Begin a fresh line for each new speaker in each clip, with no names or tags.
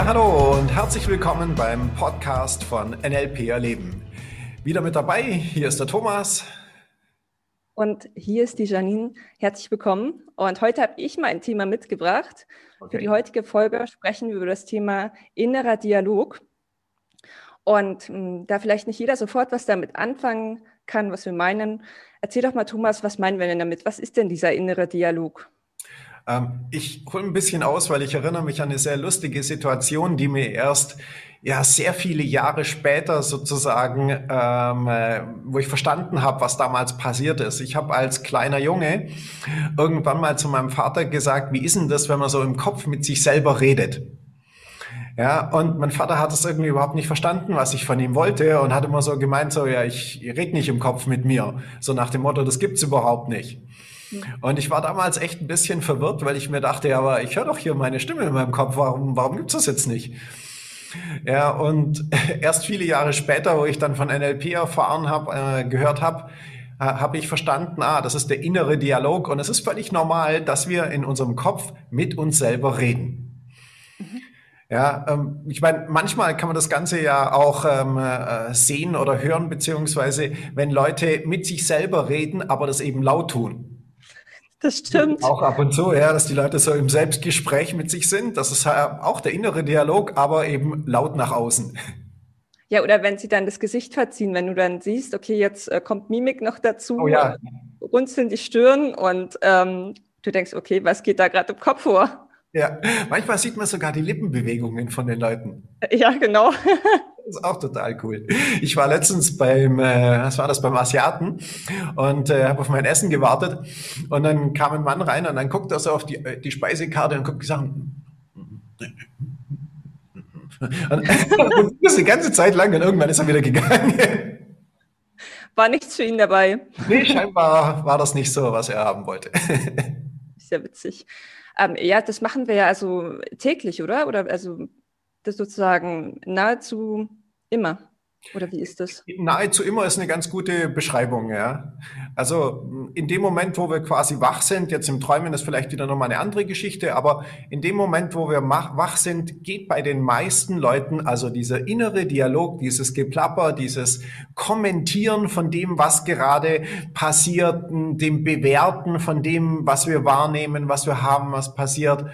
Ja, hallo und herzlich willkommen beim Podcast von NLP Erleben. Wieder mit dabei, hier ist der Thomas.
Und hier ist die Janine. Herzlich willkommen. Und heute habe ich mal ein Thema mitgebracht. Okay. Für die heutige Folge sprechen wir über das Thema innerer Dialog. Und mh, hm, da vielleicht nicht jeder sofort was damit anfangen kann, was wir meinen, erzähl doch mal, Thomas, was meinen wir denn damit? Was ist denn dieser innere Dialog?
Ähm, ich hole ein bisschen aus, weil ich erinnere mich an eine sehr lustige Situation, die mir erst ja sehr viele Jahre später sozusagen, ähm, äh, wo ich verstanden habe, was damals passiert ist. Ich habe als kleiner Junge irgendwann mal zu meinem Vater gesagt, wie ist denn das, wenn man so im Kopf mit sich selber redet? Ja, und mein Vater hat es irgendwie überhaupt nicht verstanden, was ich von ihm wollte und hat immer so gemeint, so, ja, ich rede nicht im Kopf mit mir. So nach dem Motto, das gibt's überhaupt nicht. Und ich war damals echt ein bisschen verwirrt, weil ich mir dachte, ja, aber ich höre doch hier meine Stimme in meinem Kopf, warum, warum gibt's das jetzt nicht? Ja, und erst viele Jahre später, wo ich dann von NLP erfahren habe, äh, gehört habe, äh, habe ich verstanden, ah, das ist der innere Dialog und es ist völlig normal, dass wir in unserem Kopf mit uns selber reden. Mhm. Ja, ähm, ich meine, manchmal kann man das Ganze ja auch ähm, äh, sehen oder hören, beziehungsweise wenn Leute mit sich selber reden, aber das eben laut tun.
Das stimmt.
Auch ab und zu, ja, dass die Leute so im Selbstgespräch mit sich sind. Das ist auch der innere Dialog, aber eben laut nach außen.
Ja, oder wenn sie dann das Gesicht verziehen, wenn du dann siehst, okay, jetzt äh, kommt Mimik noch dazu,
oh, ja.
runzeln die Stirn und ähm, du denkst, okay, was geht da gerade im Kopf vor?
Ja, manchmal sieht man sogar die Lippenbewegungen von den Leuten.
Ja, genau.
Das ist auch total cool. Ich war letztens beim, äh, was war das, beim Asiaten und äh, habe auf mein Essen gewartet und dann kam ein Mann rein und dann guckt er so auf die, äh, die Speisekarte und guckt gesagt, und, das die ganze Zeit lang und irgendwann ist er wieder gegangen.
War nichts für ihn dabei.
Nee, scheinbar war das nicht so, was er haben wollte.
Sehr witzig. Ähm, ja, das machen wir ja also täglich, oder? Oder also das sozusagen nahezu Immer. Oder wie ist das?
Nahezu immer ist eine ganz gute Beschreibung, ja. Also in dem Moment, wo wir quasi wach sind, jetzt im Träumen ist vielleicht wieder nochmal eine andere Geschichte, aber in dem Moment, wo wir wach sind, geht bei den meisten Leuten also dieser innere Dialog, dieses Geplapper, dieses Kommentieren von dem, was gerade passiert, dem Bewerten von dem, was wir wahrnehmen, was wir haben, was passiert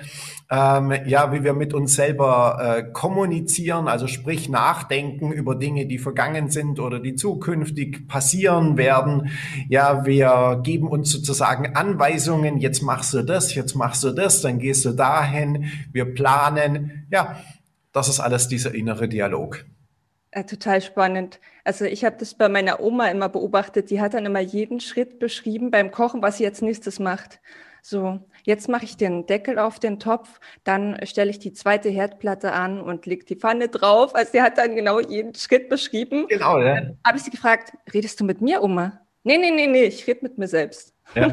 ähm, ja, wie wir mit uns selber äh, kommunizieren, also sprich nachdenken über Dinge, die vergangen sind oder die zukünftig passieren werden. Ja, wir geben uns sozusagen Anweisungen, jetzt machst du das, jetzt machst du das, dann gehst du dahin, wir planen. Ja, das ist alles dieser innere Dialog.
Ja, total spannend. Also ich habe das bei meiner Oma immer beobachtet. Die hat dann immer jeden Schritt beschrieben beim Kochen, was sie jetzt nächstes macht. So, jetzt mache ich den Deckel auf den Topf, dann stelle ich die zweite Herdplatte an und lege die Pfanne drauf. Also sie hat dann genau jeden Schritt beschrieben.
Genau, ja.
Dann habe ich sie gefragt, redest du mit mir, Oma? Nee, nee, nee, nee, ich rede mit mir selbst.
Ja.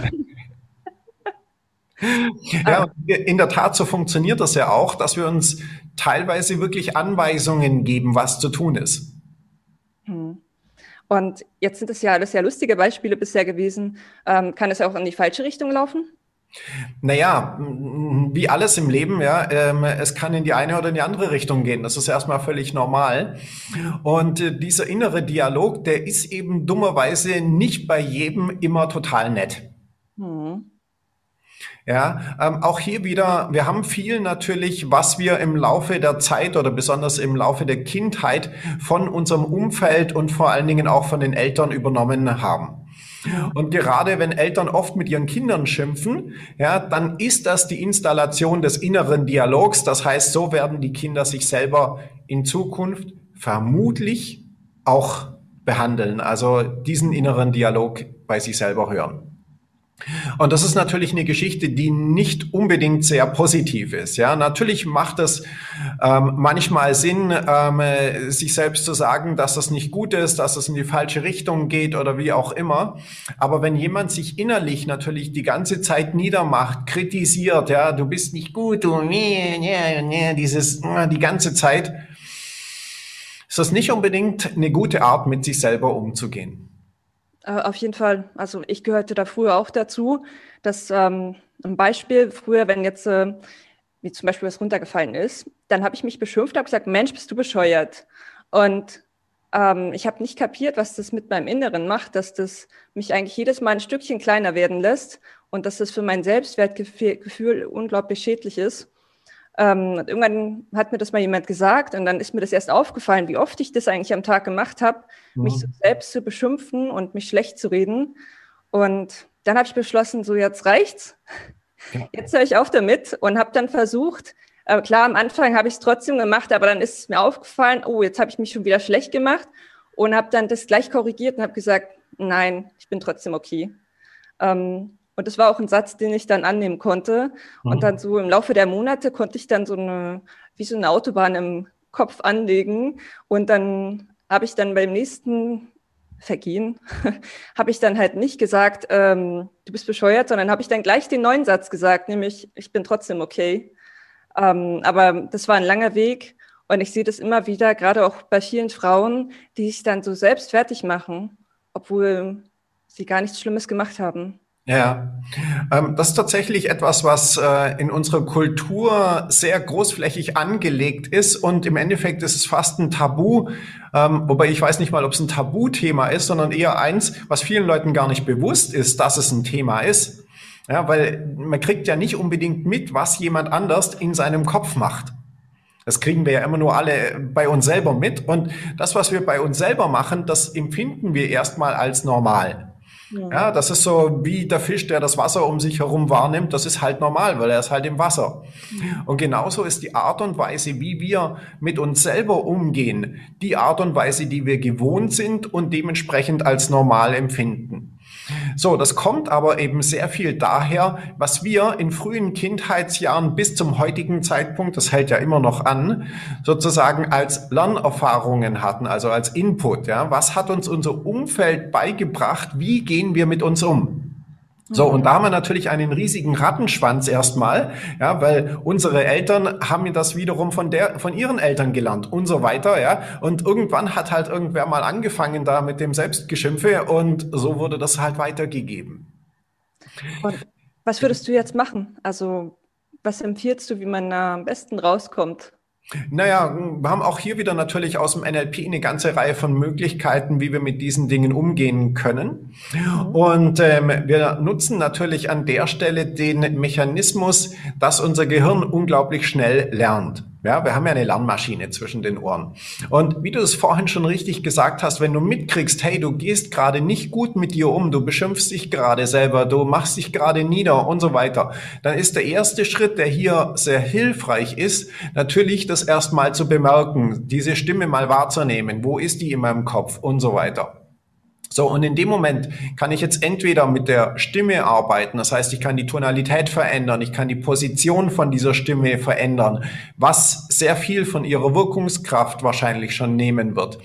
ja, in der Tat, so funktioniert das ja auch, dass wir uns teilweise wirklich Anweisungen geben, was zu tun ist.
Hm. Und jetzt sind es ja alles sehr lustige Beispiele bisher gewesen. Ähm, kann es auch in die falsche Richtung laufen?
Naja, wie alles im Leben, ja, ähm, es kann in die eine oder in die andere Richtung gehen. Das ist erstmal völlig normal. Und äh, dieser innere Dialog, der ist eben dummerweise nicht bei jedem immer total nett. Mhm. Ja, ähm, auch hier wieder, wir haben viel natürlich, was wir im Laufe der Zeit oder besonders im Laufe der Kindheit von unserem Umfeld und vor allen Dingen auch von den Eltern übernommen haben. Und gerade wenn Eltern oft mit ihren Kindern schimpfen, ja, dann ist das die Installation des inneren Dialogs. Das heißt, so werden die Kinder sich selber in Zukunft vermutlich auch behandeln. Also diesen inneren Dialog bei sich selber hören. Und das ist natürlich eine Geschichte, die nicht unbedingt sehr positiv ist. Ja, natürlich macht es ähm, manchmal Sinn, ähm, sich selbst zu sagen, dass das nicht gut ist, dass es in die falsche Richtung geht oder wie auch immer. Aber wenn jemand sich innerlich natürlich die ganze Zeit niedermacht, kritisiert, ja, du bist nicht gut, du, nee, nee, nee, dieses, die ganze Zeit, ist das nicht unbedingt eine gute Art, mit sich selber umzugehen.
Äh, auf jeden Fall. Also ich gehörte da früher auch dazu. dass ähm, ein Beispiel, früher, wenn jetzt äh, wie zum Beispiel was runtergefallen ist, dann habe ich mich beschimpft, habe gesagt, Mensch, bist du bescheuert. Und ähm, ich habe nicht kapiert, was das mit meinem Inneren macht, dass das mich eigentlich jedes Mal ein Stückchen kleiner werden lässt und dass das für mein Selbstwertgefühl unglaublich schädlich ist. Ähm, und irgendwann hat mir das mal jemand gesagt und dann ist mir das erst aufgefallen, wie oft ich das eigentlich am Tag gemacht habe, mhm. mich so selbst zu beschimpfen und mich schlecht zu reden. Und dann habe ich beschlossen, so jetzt reicht's. Ja. Jetzt höre ich auf damit und habe dann versucht, äh, klar, am Anfang habe ich es trotzdem gemacht, aber dann ist es mir aufgefallen, oh, jetzt habe ich mich schon wieder schlecht gemacht und habe dann das gleich korrigiert und habe gesagt, nein, ich bin trotzdem okay. Ähm, und das war auch ein Satz, den ich dann annehmen konnte. Mhm. Und dann so im Laufe der Monate konnte ich dann so eine, wie so eine Autobahn im Kopf anlegen. Und dann habe ich dann beim nächsten Vergehen, habe ich dann halt nicht gesagt, ähm, du bist bescheuert, sondern habe ich dann gleich den neuen Satz gesagt, nämlich, ich bin trotzdem okay. Ähm, aber das war ein langer Weg. Und ich sehe das immer wieder, gerade auch bei vielen Frauen, die sich dann so selbst fertig machen, obwohl sie gar nichts Schlimmes gemacht haben.
Ja, ähm, das ist tatsächlich etwas, was äh, in unserer Kultur sehr großflächig angelegt ist und im Endeffekt ist es fast ein Tabu, ähm, wobei ich weiß nicht mal, ob es ein Tabuthema ist, sondern eher eins, was vielen Leuten gar nicht bewusst ist, dass es ein Thema ist. Ja, weil man kriegt ja nicht unbedingt mit, was jemand anders in seinem Kopf macht. Das kriegen wir ja immer nur alle bei uns selber mit und das, was wir bei uns selber machen, das empfinden wir erstmal als normal. Ja. das ist so wie der Fisch, der das Wasser um sich herum wahrnimmt. Das ist halt normal, weil er ist halt im Wasser. Und genauso ist die Art und Weise, wie wir mit uns selber umgehen, die Art und Weise, die wir gewohnt sind und dementsprechend als normal empfinden. So, das kommt aber eben sehr viel daher, was wir in frühen Kindheitsjahren bis zum heutigen Zeitpunkt, das hält ja immer noch an, sozusagen als Lernerfahrungen hatten, also als Input. Ja, was hat uns unser Umfeld beigebracht? Wie gehen wir mit uns um? So, und da haben wir natürlich einen riesigen Rattenschwanz erstmal, ja, weil unsere Eltern haben das wiederum von der, von ihren Eltern gelernt und so weiter, ja. Und irgendwann hat halt irgendwer mal angefangen da mit dem Selbstgeschimpfe und so wurde das halt weitergegeben.
Und was würdest du jetzt machen? Also, was empfiehlst du, wie man am besten rauskommt?
Naja, wir haben auch hier wieder natürlich aus dem NLP eine ganze Reihe von Möglichkeiten, wie wir mit diesen Dingen umgehen können. Und ähm, wir nutzen natürlich an der Stelle den Mechanismus, dass unser Gehirn unglaublich schnell lernt. Ja, wir haben ja eine Lernmaschine zwischen den Ohren. Und wie du es vorhin schon richtig gesagt hast, wenn du mitkriegst, hey, du gehst gerade nicht gut mit dir um, du beschimpfst dich gerade selber, du machst dich gerade nieder und so weiter, dann ist der erste Schritt, der hier sehr hilfreich ist, natürlich das erstmal zu bemerken, diese Stimme mal wahrzunehmen. Wo ist die in meinem Kopf und so weiter. So, und in dem Moment kann ich jetzt entweder mit der Stimme arbeiten, das heißt, ich kann die Tonalität verändern, ich kann die Position von dieser Stimme verändern, was sehr viel von ihrer Wirkungskraft wahrscheinlich schon nehmen wird.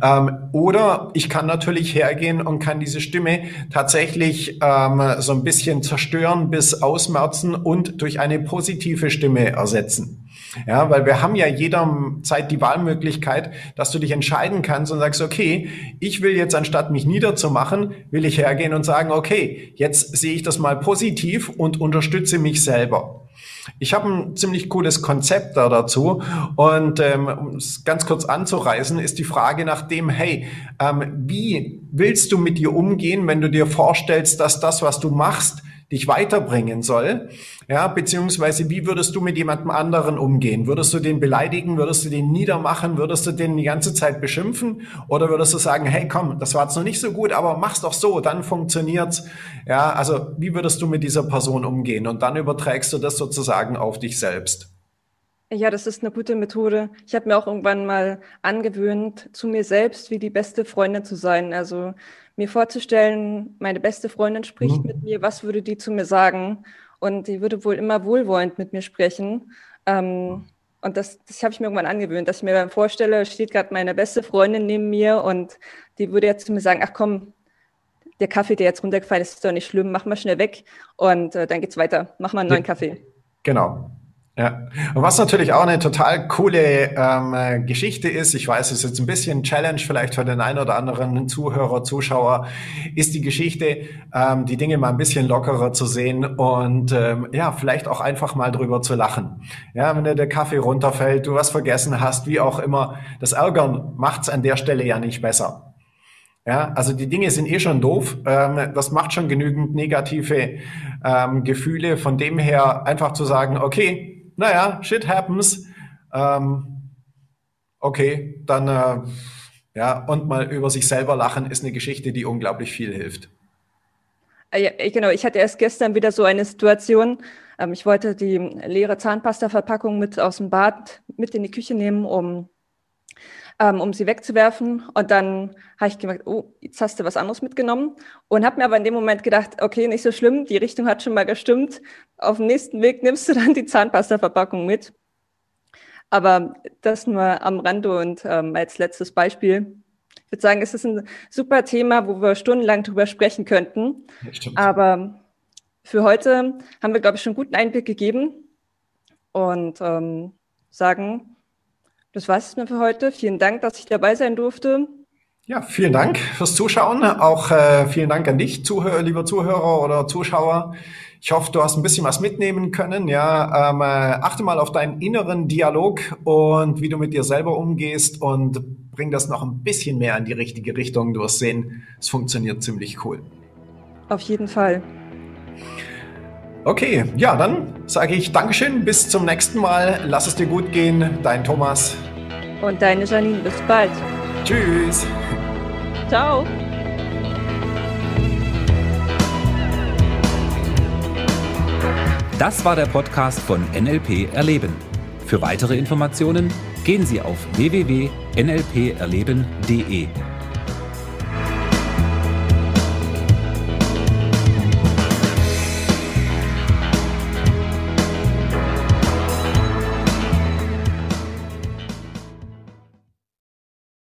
Ähm, oder ich kann natürlich hergehen und kann diese Stimme tatsächlich ähm, so ein bisschen zerstören bis ausmerzen und durch eine positive Stimme ersetzen. Ja, weil wir haben ja jederzeit die Wahlmöglichkeit, dass du dich entscheiden kannst und sagst, okay, ich will jetzt anstatt mich niederzumachen, will ich hergehen und sagen, okay, jetzt sehe ich das mal positiv und unterstütze mich selber. Ich habe ein ziemlich cooles Konzept da dazu und ähm, um es ganz kurz anzureißen, ist die Frage nach dem, hey, ähm, wie willst du mit dir umgehen, wenn du dir vorstellst, dass das, was du machst, dich weiterbringen soll? Ja, beziehungsweise wie würdest du mit jemandem anderen umgehen? Würdest du den beleidigen? Würdest du den niedermachen? Würdest du den die ganze Zeit beschimpfen? Oder würdest du sagen, hey, komm, das war jetzt noch nicht so gut, aber mach's doch so, dann funktioniert's. Ja, also wie würdest du mit dieser Person umgehen? Und dann überträgst du das sozusagen auf dich selbst.
Ja, das ist eine gute Methode. Ich habe mir auch irgendwann mal angewöhnt, zu mir selbst wie die beste Freundin zu sein. Also mir vorzustellen, meine beste Freundin spricht mhm. mit mir, was würde die zu mir sagen? Und die würde wohl immer wohlwollend mit mir sprechen. Ähm, und das, das habe ich mir irgendwann angewöhnt, dass ich mir dann vorstelle, steht gerade meine beste Freundin neben mir und die würde jetzt zu mir sagen, ach komm, der Kaffee, der jetzt runtergefallen ist, ist doch nicht schlimm, mach mal schnell weg und äh, dann geht's weiter. Mach mal einen neuen Kaffee.
Genau. Ja, und was natürlich auch eine total coole ähm, Geschichte ist, ich weiß, es ist jetzt ein bisschen Challenge vielleicht für den einen oder anderen Zuhörer, Zuschauer, ist die Geschichte, ähm, die Dinge mal ein bisschen lockerer zu sehen und ähm, ja, vielleicht auch einfach mal drüber zu lachen. Ja, wenn dir der Kaffee runterfällt, du was vergessen hast, wie auch immer, das Ärgern macht's an der Stelle ja nicht besser. Ja, also die Dinge sind eh schon doof. Ähm, das macht schon genügend negative ähm, Gefühle. Von dem her einfach zu sagen, okay, naja, shit happens. Ähm, okay, dann äh, ja, und mal über sich selber lachen ist eine Geschichte, die unglaublich viel hilft.
Äh, ja, genau, ich hatte erst gestern wieder so eine Situation. Ähm, ich wollte die leere Zahnpasta-Verpackung mit aus dem Bad mit in die Küche nehmen, um, ähm, um sie wegzuwerfen. Und dann habe ich gemerkt, oh, jetzt hast du was anderes mitgenommen. Und habe mir aber in dem Moment gedacht, okay, nicht so schlimm, die Richtung hat schon mal gestimmt auf dem nächsten Weg nimmst du dann die Zahnpasta-Verpackung mit. Aber das nur am Rande und ähm, als letztes Beispiel. Ich würde sagen, es ist ein super Thema, wo wir stundenlang drüber sprechen könnten. Aber für heute haben wir, glaube ich, schon einen guten Einblick gegeben und ähm, sagen, das war es mir für heute. Vielen Dank, dass ich dabei sein durfte.
Ja, vielen Dank fürs Zuschauen. Auch äh, vielen Dank an dich, Zuhörer, lieber Zuhörer oder Zuschauer. Ich hoffe, du hast ein bisschen was mitnehmen können. Ja, ähm, äh, achte mal auf deinen inneren Dialog und wie du mit dir selber umgehst und bring das noch ein bisschen mehr in die richtige Richtung. Du wirst sehen, es funktioniert ziemlich cool.
Auf jeden Fall.
Okay, ja, dann sage ich Dankeschön, bis zum nächsten Mal. Lass es dir gut gehen. Dein Thomas.
Und deine Janine. Bis bald.
Tschüss.
Ciao.
Das war der Podcast von NLP Erleben. Für weitere Informationen gehen Sie auf www.nlperleben.de.